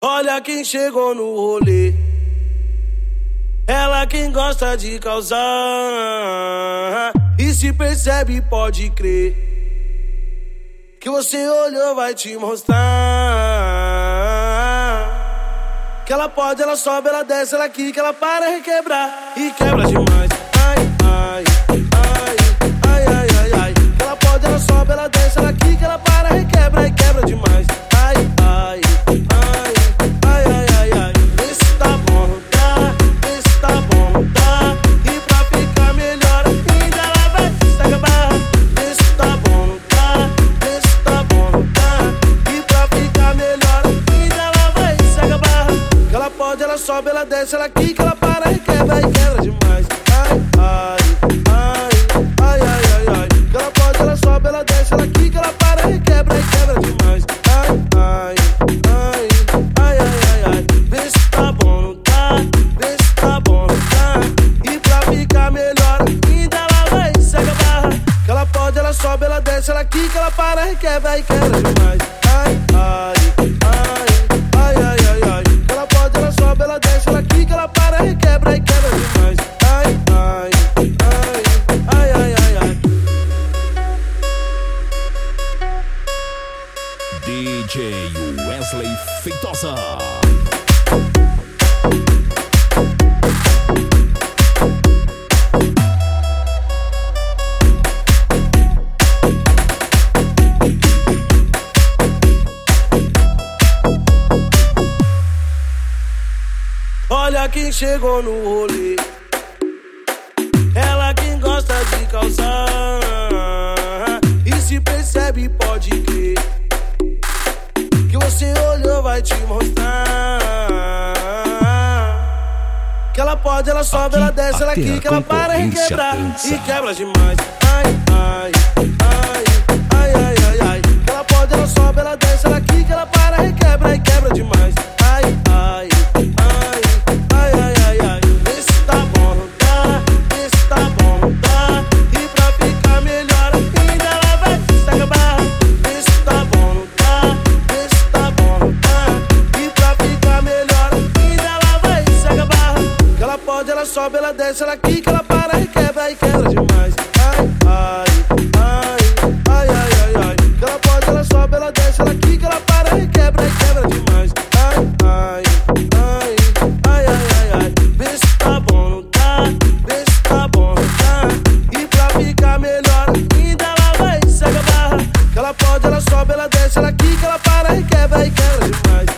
Olha quem chegou no rolê. Ela quem gosta de causar. E se percebe, pode crer. Que você olhou, vai te mostrar. Que ela pode, ela sobe, ela desce, ela quica, ela para requebrar. E quebra demais. Ela sobe, ela desce, ela quica, ela para e quebra e quebra demais. Ai, ai, ai, ai, ai, ai, ai. Ela pode, ela sobe, ela desce, ela quica, ela para e quebra e quebra demais. Ai, ai, ai, ai, ai, ai, ai. Vê se tá bom, não tá? Vê se tá bom, não tá? E pra ficar melhor ainda ela vai se acabar. Que ela pode, ela sobe, ela desce, ela quica, ela para e quebra e quebra demais. Ai, ai, ai, DJ Wesley Feitosa. Olha quem chegou no rolê. Ela quem gosta de causar. E se percebe, pode te mostrar. Que ela pode, ela sobe, ela desce, ela quica, ela para e quebra. E quebra demais. Ai, ai, ai, sobe, ela desce, ela quica, ela para e quebra e quebra demais. Ai, ai, ai, ai, ai, ai, ai. Ela pode, ela sobe, ela desce, ela quica, ela para e quebra e quebra demais. Ai, ai, ai, ai, ai, ai, ai. Vê se tá bom, não tá? Vê se tá bom, não tá? E pra ficar melhor, ainda ela vai, segue a barra. Ela pode, ela sobe, ela desce, ela quica, ela para e quebra e quebra demais.